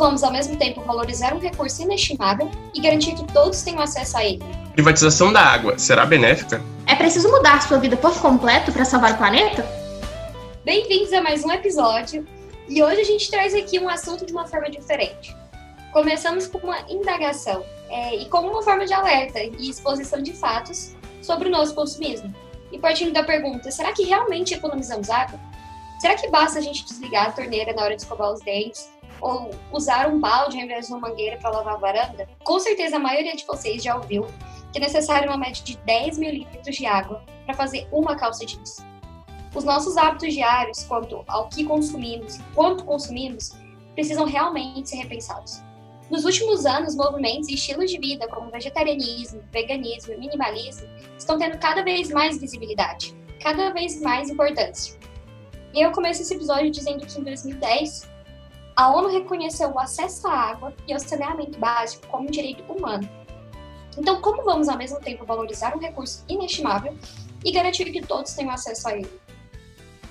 vamos, ao mesmo tempo, valorizar um recurso inestimável e garantir que todos tenham acesso a ele? Privatização da água será benéfica? É preciso mudar sua vida por completo para salvar o planeta? Bem-vindos a mais um episódio e hoje a gente traz aqui um assunto de uma forma diferente. Começamos com uma indagação é, e como uma forma de alerta e exposição de fatos sobre o nosso consumismo. E partindo da pergunta, será que realmente economizamos água? Será que basta a gente desligar a torneira na hora de escovar os dentes ou usar um balde ao invés de uma mangueira para lavar a varanda, com certeza a maioria de vocês já ouviu que é necessário uma média de 10 mil litros de água para fazer uma calça jeans. Os nossos hábitos diários quanto ao que consumimos e quanto consumimos precisam realmente ser repensados. Nos últimos anos, movimentos e estilos de vida como vegetarianismo, veganismo e minimalismo estão tendo cada vez mais visibilidade, cada vez mais importância. E eu começo esse episódio dizendo que em 2010 a ONU reconheceu o acesso à água e ao saneamento básico como um direito humano. Então, como vamos ao mesmo tempo valorizar um recurso inestimável e garantir que todos tenham acesso a ele?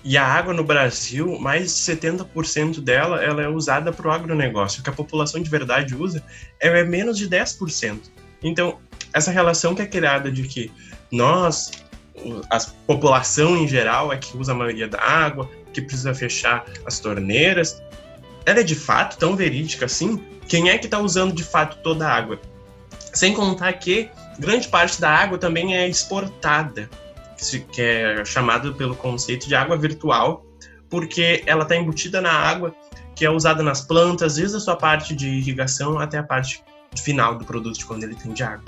E a água no Brasil, mais de 70% dela ela é usada para o agronegócio. O que a população de verdade usa é menos de 10%. Então, essa relação que é criada de que nós, a população em geral, é que usa a maioria da água, que precisa fechar as torneiras, ela é de fato tão verídica assim? Quem é que está usando de fato toda a água? Sem contar que grande parte da água também é exportada, que é chamado pelo conceito de água virtual, porque ela está embutida na água que é usada nas plantas, desde a sua parte de irrigação até a parte final do produto, quando ele tem de água.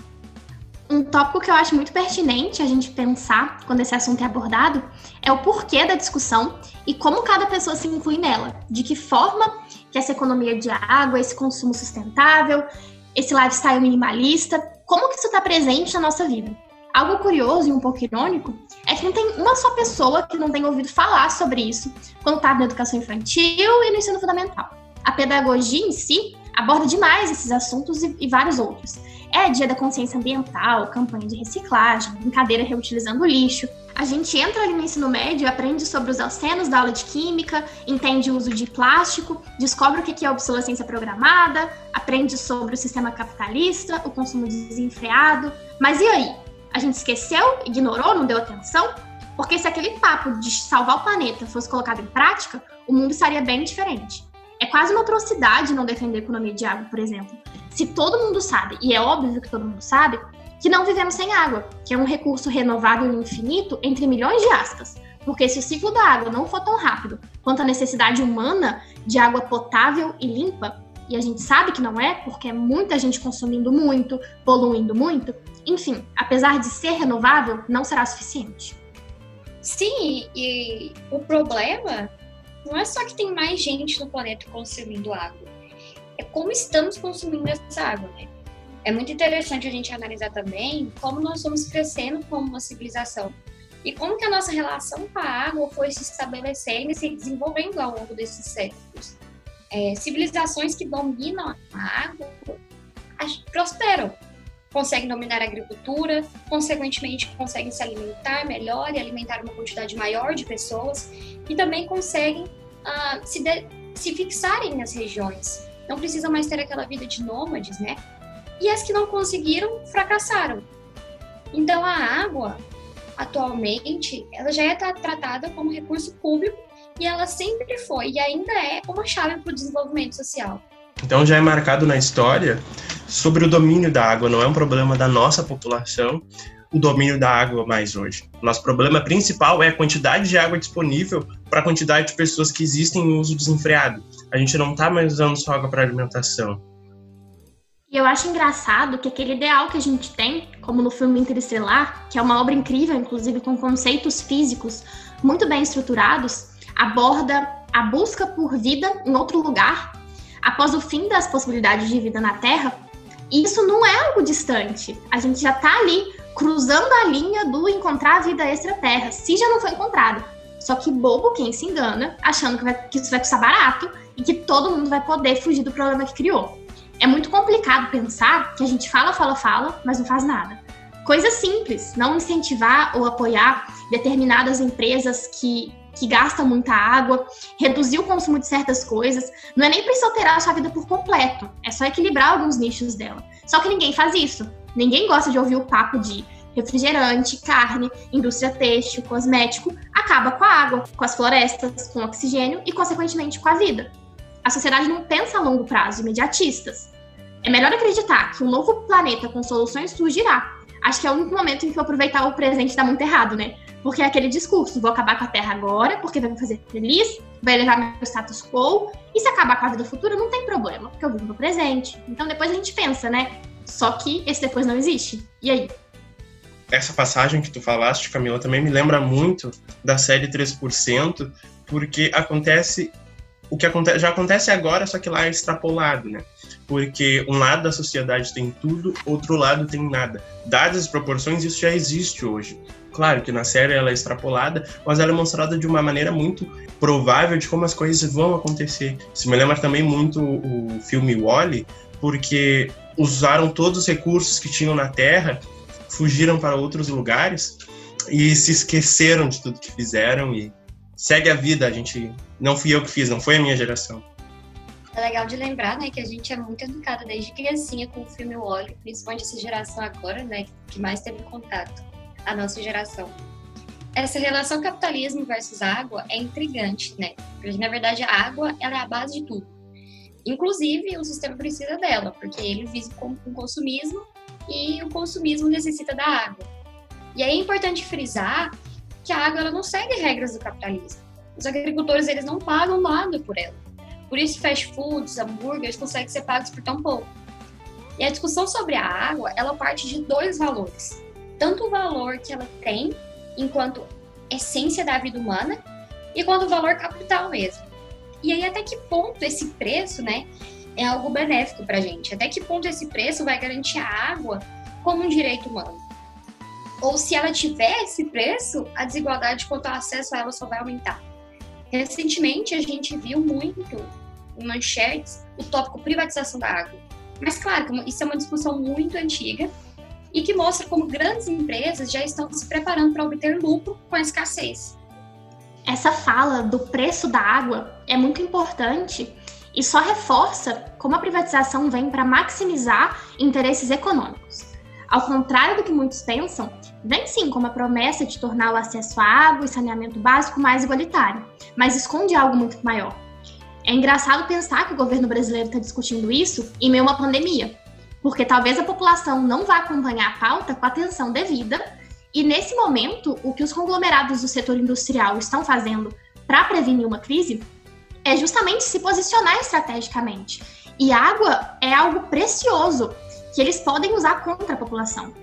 Um tópico que eu acho muito pertinente a gente pensar quando esse assunto é abordado é o porquê da discussão e como cada pessoa se inclui nela. De que forma que essa economia de água, esse consumo sustentável, esse lifestyle minimalista, como que isso está presente na nossa vida. Algo curioso e um pouco irônico é que não tem uma só pessoa que não tenha ouvido falar sobre isso quando está na educação infantil e no ensino fundamental. A pedagogia em si aborda demais esses assuntos e, e vários outros. É dia da consciência ambiental, campanha de reciclagem, brincadeira reutilizando lixo. A gente entra ali no ensino médio, aprende sobre os alcenos da aula de química, entende o uso de plástico, descobre o que é obsolescência programada, aprende sobre o sistema capitalista, o consumo desenfreado. Mas e aí? A gente esqueceu, ignorou, não deu atenção? Porque se aquele papo de salvar o planeta fosse colocado em prática, o mundo estaria bem diferente. É quase uma atrocidade não defender a economia de água, por exemplo. Se todo mundo sabe, e é óbvio que todo mundo sabe, que não vivemos sem água, que é um recurso renovável e infinito entre milhões de aspas. Porque se o ciclo da água não for tão rápido quanto a necessidade humana de água potável e limpa, e a gente sabe que não é, porque é muita gente consumindo muito, poluindo muito, enfim, apesar de ser renovável, não será suficiente. Sim, e o problema não é só que tem mais gente no planeta consumindo água, é como estamos consumindo essa água, né? É muito interessante a gente analisar também como nós estamos crescendo como uma civilização e como que a nossa relação com a água foi se estabelecendo e se desenvolvendo ao longo desses séculos. É, civilizações que dominam a água prosperam, conseguem dominar a agricultura, consequentemente conseguem se alimentar melhor e alimentar uma quantidade maior de pessoas e também conseguem uh, se, de, se fixarem nas regiões. Não precisam mais ter aquela vida de nômades, né? E as que não conseguiram, fracassaram. Então a água, atualmente, ela já é tratada como recurso público e ela sempre foi e ainda é uma chave para o desenvolvimento social. Então já é marcado na história sobre o domínio da água, não é um problema da nossa população o domínio da água mais hoje. Nosso problema principal é a quantidade de água disponível para a quantidade de pessoas que existem em uso desenfreado. A gente não está mais usando só água para alimentação. E eu acho engraçado que aquele ideal que a gente tem, como no filme Interestelar, que é uma obra incrível, inclusive com conceitos físicos muito bem estruturados, aborda a busca por vida em outro lugar após o fim das possibilidades de vida na Terra isso não é algo distante. A gente já está ali cruzando a linha do encontrar a vida extraterra, se já não foi encontrado. Só que bobo quem se engana, achando que, vai, que isso vai custar barato e que todo mundo vai poder fugir do problema que criou. É muito complicado pensar que a gente fala, fala, fala, mas não faz nada. Coisa simples, não incentivar ou apoiar determinadas empresas que que gasta muita água, reduzir o consumo de certas coisas. Não é nem preciso alterar a sua vida por completo, é só equilibrar alguns nichos dela. Só que ninguém faz isso. Ninguém gosta de ouvir o papo de refrigerante, carne, indústria têxtil, cosmético, acaba com a água, com as florestas, com o oxigênio e, consequentemente, com a vida. A sociedade não pensa a longo prazo, imediatistas. É melhor acreditar que um novo planeta com soluções surgirá. Acho que é o único momento em que eu aproveitar o presente dá muito errado, né? Porque é aquele discurso, vou acabar com a Terra agora, porque vai me fazer feliz, vai elevar meu status quo, e se acabar com a vida futura, não tem problema, porque eu vivo no presente. Então depois a gente pensa, né? Só que esse depois não existe. E aí? Essa passagem que tu falaste, Camila, também me lembra muito da série 3%, porque acontece o que acontece, já acontece agora, só que lá é extrapolado, né? Porque um lado da sociedade tem tudo, outro lado tem nada. Dadas as proporções, isso já existe hoje. Claro que na série ela é extrapolada, mas ela é mostrada de uma maneira muito provável de como as coisas vão acontecer. Isso me lembra também muito o filme Wally, porque usaram todos os recursos que tinham na Terra, fugiram para outros lugares e se esqueceram de tudo que fizeram e segue a vida. A gente não fui eu que fiz, não foi a minha geração. É legal de lembrar, né, que a gente é muito educada desde criancinha com o filme Wally, principalmente essa geração agora, né, que mais teve contato, a nossa geração. Essa relação capitalismo versus água é intrigante, né? Porque na verdade a água ela é a base de tudo. Inclusive o sistema precisa dela, porque ele visa o consumismo e o consumismo necessita da água. E aí é importante frisar que a água ela não segue regras do capitalismo. Os agricultores eles não pagam nada por ela. Por isso, fast foods, hambúrgueres conseguem ser pagos por tão pouco. E a discussão sobre a água, ela parte de dois valores. Tanto o valor que ela tem enquanto essência da vida humana e quanto o valor capital mesmo. E aí até que ponto esse preço, né, é algo benéfico para a gente? Até que ponto esse preço vai garantir a água como um direito humano? ou se ela tiver esse preço, a desigualdade quanto ao acesso a ela só vai aumentar. Recentemente, a gente viu muito em manchetes o tópico privatização da água. Mas, claro, isso é uma discussão muito antiga e que mostra como grandes empresas já estão se preparando para obter lucro com a escassez. Essa fala do preço da água é muito importante e só reforça como a privatização vem para maximizar interesses econômicos. Ao contrário do que muitos pensam, vem sim com uma promessa de tornar o acesso à água e saneamento básico mais igualitário, mas esconde algo muito maior. É engraçado pensar que o governo brasileiro está discutindo isso em meio a uma pandemia, porque talvez a população não vá acompanhar a pauta com a atenção devida, e nesse momento, o que os conglomerados do setor industrial estão fazendo para prevenir uma crise é justamente se posicionar estrategicamente. E água é algo precioso que eles podem usar contra a população.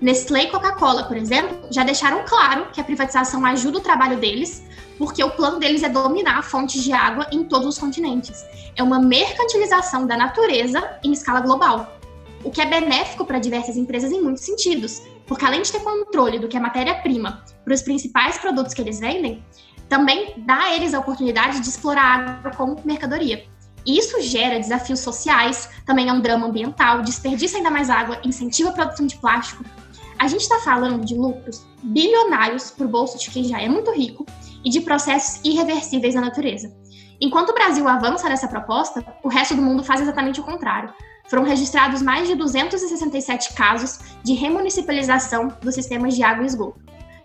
Nestlé e Coca-Cola, por exemplo, já deixaram claro que a privatização ajuda o trabalho deles, porque o plano deles é dominar fontes de água em todos os continentes. É uma mercantilização da natureza em escala global, o que é benéfico para diversas empresas em muitos sentidos, porque além de ter controle do que é matéria-prima para os principais produtos que eles vendem, também dá a eles a oportunidade de explorar a água como mercadoria. Isso gera desafios sociais, também é um drama ambiental, desperdiça ainda mais água, incentiva a produção de plástico, a gente está falando de lucros bilionários para o bolso de quem já é muito rico e de processos irreversíveis na natureza. Enquanto o Brasil avança nessa proposta, o resto do mundo faz exatamente o contrário. Foram registrados mais de 267 casos de remunicipalização dos sistemas de água e esgoto,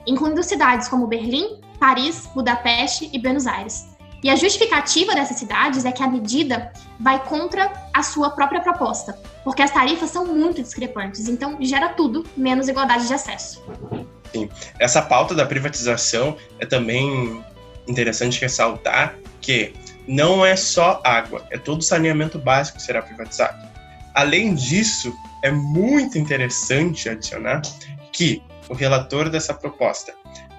incluindo cidades como Berlim, Paris, Budapeste e Buenos Aires. E a justificativa dessas cidades é que a medida vai contra a sua própria proposta, porque as tarifas são muito discrepantes, então gera tudo menos igualdade de acesso. Sim. Essa pauta da privatização é também interessante ressaltar que não é só água, é todo saneamento básico que será privatizado. Além disso, é muito interessante adicionar que o relator dessa proposta,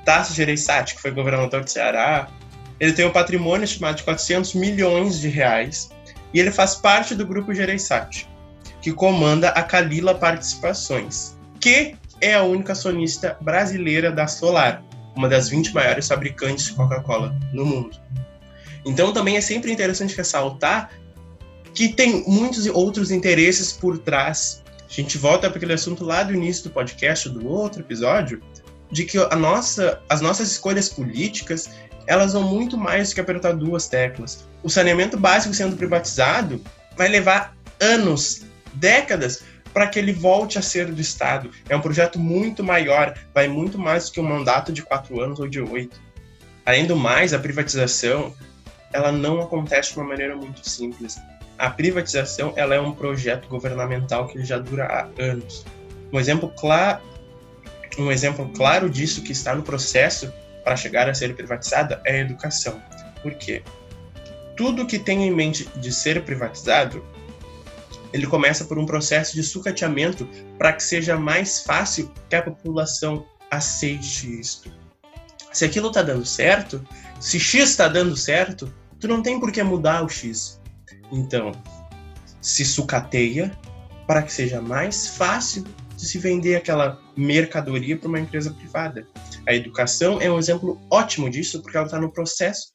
Tasso Gereissati, que foi governador do Ceará ele tem um patrimônio estimado de 400 milhões de reais e ele faz parte do grupo Gereissati, que comanda a Calila Participações, que é a única acionista brasileira da Solar, uma das 20 maiores fabricantes de Coca-Cola no mundo. Então também é sempre interessante ressaltar que tem muitos outros interesses por trás. A gente volta para aquele assunto lá do início do podcast, do outro episódio, de que a nossa, as nossas escolhas políticas elas vão muito mais do que apertar duas teclas. O saneamento básico sendo privatizado vai levar anos, décadas, para que ele volte a ser do Estado. É um projeto muito maior, vai muito mais do que um mandato de quatro anos ou de oito. Além do mais, a privatização ela não acontece de uma maneira muito simples. A privatização ela é um projeto governamental que já dura há anos. Um exemplo claro, um exemplo claro disso que está no processo para chegar a ser privatizada é a educação. Por quê? Tudo que tem em mente de ser privatizado, ele começa por um processo de sucateamento para que seja mais fácil que a população aceite isto. Se aquilo está dando certo, se X está dando certo, tu não tem por que mudar o X. Então, se sucateia para que seja mais fácil se vender aquela mercadoria para uma empresa privada. A educação é um exemplo ótimo disso, porque ela está no processo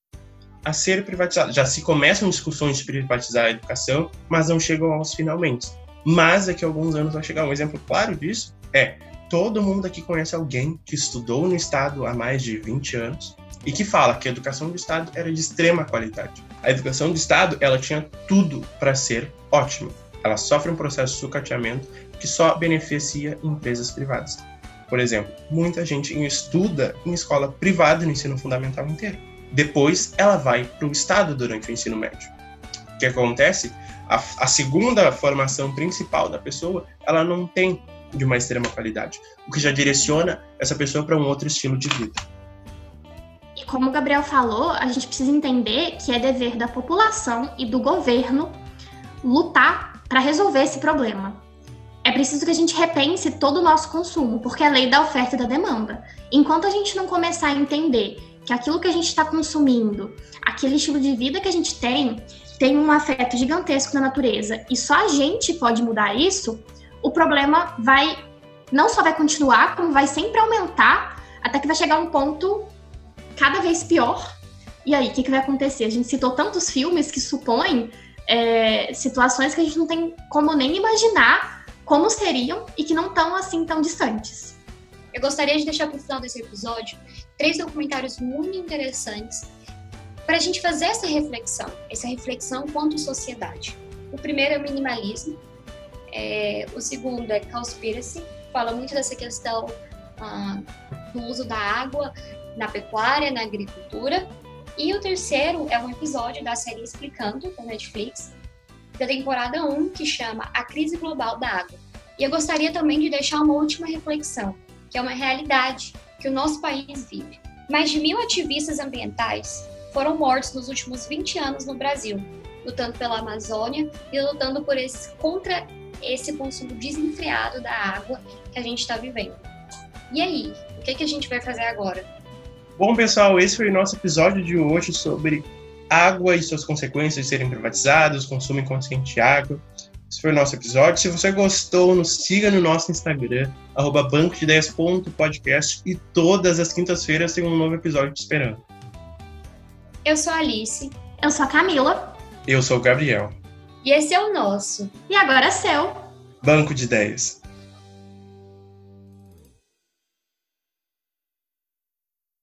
a ser privatizada. Já se começam discussões de privatizar a educação, mas não chegam aos finalmente. Mas daqui a alguns anos vai chegar. Um exemplo claro disso é todo mundo aqui conhece alguém que estudou no Estado há mais de 20 anos e que fala que a educação do Estado era de extrema qualidade. A educação do Estado ela tinha tudo para ser ótima. Ela sofre um processo de sucateamento que só beneficia empresas privadas. Por exemplo, muita gente estuda em escola privada no ensino fundamental inteiro. Depois, ela vai para o Estado durante o ensino médio. O que acontece? A, a segunda formação principal da pessoa, ela não tem de uma extrema qualidade, o que já direciona essa pessoa para um outro estilo de vida. E como o Gabriel falou, a gente precisa entender que é dever da população e do governo lutar para resolver esse problema é preciso que a gente repense todo o nosso consumo, porque é lei da oferta e da demanda. Enquanto a gente não começar a entender que aquilo que a gente está consumindo, aquele estilo de vida que a gente tem, tem um afeto gigantesco na natureza e só a gente pode mudar isso, o problema vai não só vai continuar, como vai sempre aumentar até que vai chegar um ponto cada vez pior. E aí, o que, que vai acontecer? A gente citou tantos filmes que supõem é, situações que a gente não tem como nem imaginar como seriam e que não estão assim tão distantes. Eu gostaria de deixar para o final desse episódio três documentários muito interessantes para a gente fazer essa reflexão, essa reflexão quanto sociedade. O primeiro é o minimalismo, é, o segundo é Conspiracy, fala muito dessa questão ah, do uso da água na pecuária, na agricultura. E o terceiro é um episódio da série Explicando, da Netflix, da temporada 1, que chama A Crise Global da Água. E eu gostaria também de deixar uma última reflexão, que é uma realidade que o nosso país vive. Mais de mil ativistas ambientais foram mortos nos últimos 20 anos no Brasil, lutando pela Amazônia e lutando por esse, contra esse consumo desenfreado da água que a gente está vivendo. E aí, o que, que a gente vai fazer agora? Bom, pessoal, esse foi o nosso episódio de hoje sobre água e suas consequências de serem privatizadas, consumo inconsciente de água. Esse foi o nosso episódio. Se você gostou, nos siga no nosso Instagram, arroba bancodeideias.podcast e todas as quintas-feiras tem um novo episódio te esperando. Eu sou a Alice. Eu sou a Camila. Eu sou o Gabriel. E esse é o nosso. E agora é seu. Banco de Ideias.